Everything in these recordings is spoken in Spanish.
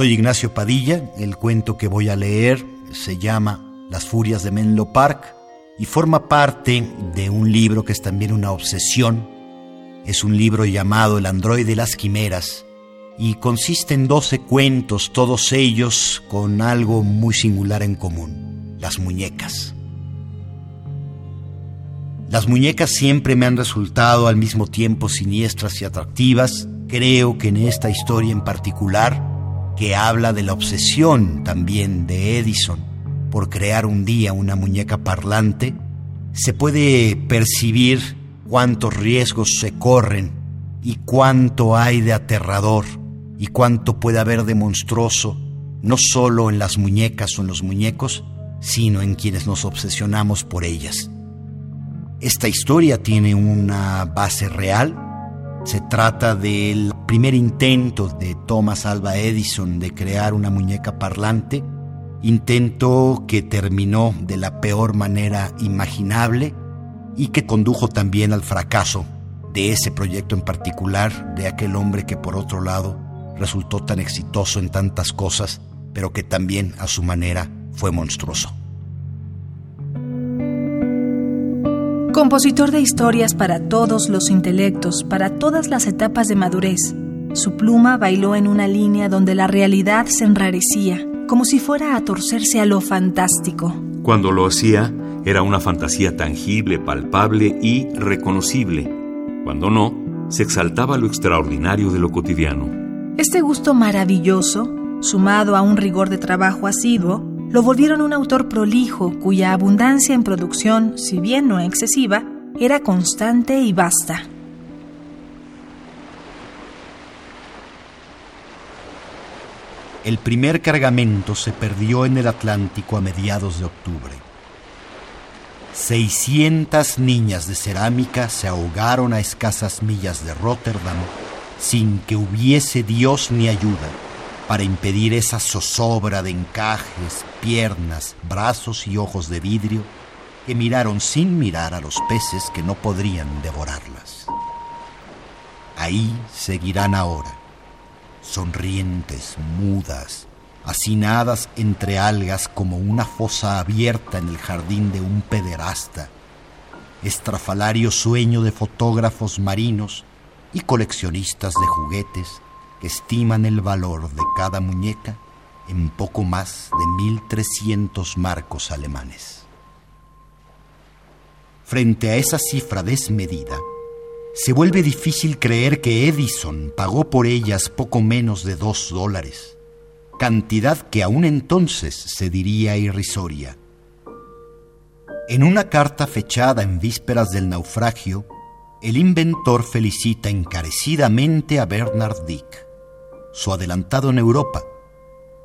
Soy Ignacio Padilla, el cuento que voy a leer se llama Las Furias de Menlo Park y forma parte de un libro que es también una obsesión. Es un libro llamado El androide de las quimeras y consiste en 12 cuentos, todos ellos con algo muy singular en común, las muñecas. Las muñecas siempre me han resultado al mismo tiempo siniestras y atractivas. Creo que en esta historia en particular, que habla de la obsesión también de Edison por crear un día una muñeca parlante, se puede percibir cuántos riesgos se corren y cuánto hay de aterrador y cuánto puede haber de monstruoso, no solo en las muñecas o en los muñecos, sino en quienes nos obsesionamos por ellas. Esta historia tiene una base real. Se trata del primer intento de Thomas Alva Edison de crear una muñeca parlante, intento que terminó de la peor manera imaginable y que condujo también al fracaso de ese proyecto en particular, de aquel hombre que por otro lado resultó tan exitoso en tantas cosas, pero que también a su manera fue monstruoso. Compositor de historias para todos los intelectos, para todas las etapas de madurez. Su pluma bailó en una línea donde la realidad se enrarecía, como si fuera a torcerse a lo fantástico. Cuando lo hacía, era una fantasía tangible, palpable y reconocible. Cuando no, se exaltaba lo extraordinario de lo cotidiano. Este gusto maravilloso, sumado a un rigor de trabajo asiduo, lo volvieron un autor prolijo cuya abundancia en producción, si bien no excesiva, era constante y vasta. El primer cargamento se perdió en el Atlántico a mediados de octubre. 600 niñas de cerámica se ahogaron a escasas millas de Rotterdam sin que hubiese Dios ni ayuda para impedir esa zozobra de encajes, piernas, brazos y ojos de vidrio que miraron sin mirar a los peces que no podrían devorarlas. Ahí seguirán ahora, sonrientes, mudas, hacinadas entre algas como una fosa abierta en el jardín de un pederasta, estrafalario sueño de fotógrafos marinos y coleccionistas de juguetes estiman el valor de cada muñeca en poco más de 1.300 marcos alemanes. Frente a esa cifra desmedida, se vuelve difícil creer que Edison pagó por ellas poco menos de dos dólares, cantidad que aún entonces se diría irrisoria. En una carta fechada en vísperas del naufragio, el inventor felicita encarecidamente a Bernard Dick su adelantado en Europa,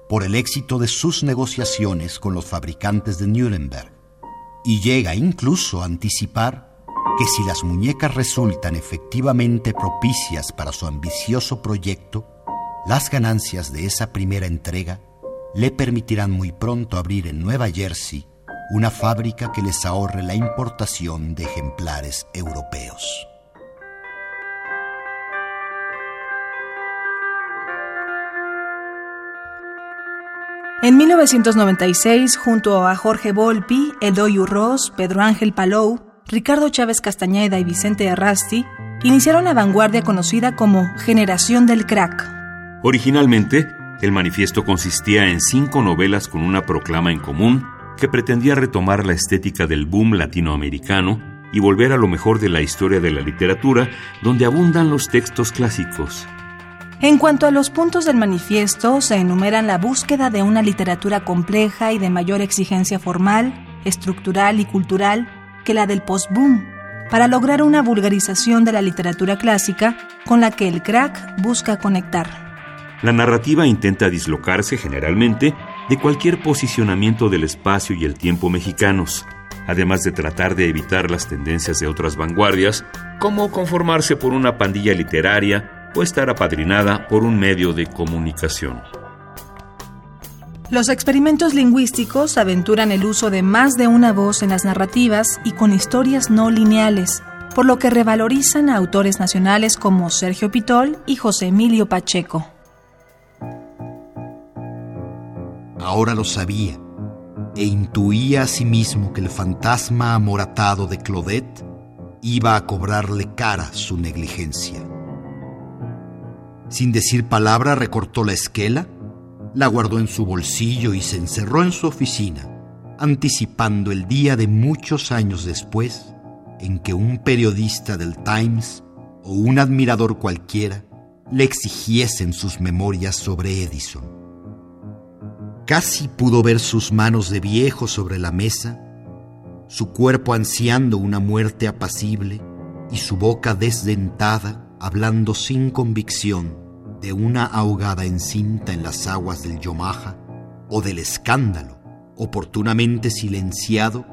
por el éxito de sus negociaciones con los fabricantes de Nuremberg, y llega incluso a anticipar que si las muñecas resultan efectivamente propicias para su ambicioso proyecto, las ganancias de esa primera entrega le permitirán muy pronto abrir en Nueva Jersey una fábrica que les ahorre la importación de ejemplares europeos. En 1996, junto a Jorge Volpi, Edoyu Ross, Pedro Ángel Palou, Ricardo Chávez Castañeda y Vicente Arrasti, iniciaron la vanguardia conocida como Generación del Crack. Originalmente, el manifiesto consistía en cinco novelas con una proclama en común que pretendía retomar la estética del boom latinoamericano y volver a lo mejor de la historia de la literatura, donde abundan los textos clásicos. En cuanto a los puntos del manifiesto, se enumeran la búsqueda de una literatura compleja y de mayor exigencia formal, estructural y cultural que la del post-boom, para lograr una vulgarización de la literatura clásica con la que el crack busca conectar. La narrativa intenta dislocarse generalmente de cualquier posicionamiento del espacio y el tiempo mexicanos, además de tratar de evitar las tendencias de otras vanguardias, como conformarse por una pandilla literaria o estar apadrinada por un medio de comunicación. Los experimentos lingüísticos aventuran el uso de más de una voz en las narrativas y con historias no lineales, por lo que revalorizan a autores nacionales como Sergio Pitol y José Emilio Pacheco. ahora lo sabía e intuía asimismo que el fantasma amoratado de Claudette iba a cobrarle cara su negligencia. Sin decir palabra recortó la esquela, la guardó en su bolsillo y se encerró en su oficina, anticipando el día de muchos años después en que un periodista del Times o un admirador cualquiera le exigiesen sus memorias sobre Edison. Casi pudo ver sus manos de viejo sobre la mesa, su cuerpo ansiando una muerte apacible y su boca desdentada hablando sin convicción de una ahogada encinta en las aguas del Yomaha o del escándalo oportunamente silenciado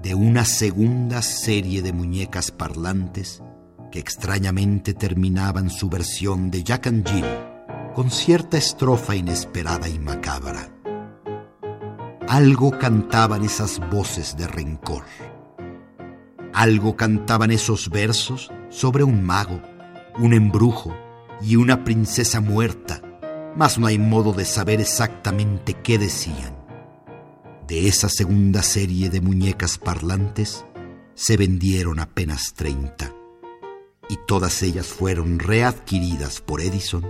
de una segunda serie de muñecas parlantes que extrañamente terminaban su versión de Jack and Jill con cierta estrofa inesperada y macabra. Algo cantaban esas voces de rencor. Algo cantaban esos versos sobre un mago, un embrujo y una princesa muerta, mas no hay modo de saber exactamente qué decían. De esa segunda serie de muñecas parlantes se vendieron apenas 30 y todas ellas fueron readquiridas por Edison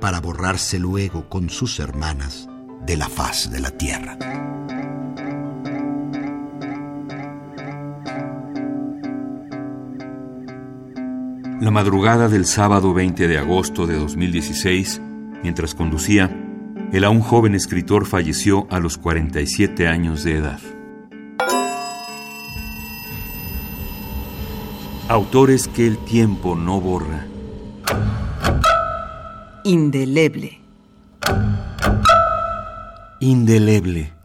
para borrarse luego con sus hermanas de la faz de la Tierra. La madrugada del sábado 20 de agosto de 2016, mientras conducía, el aún joven escritor falleció a los 47 años de edad. Autores que el tiempo no borra. Indeleble. Indeleble.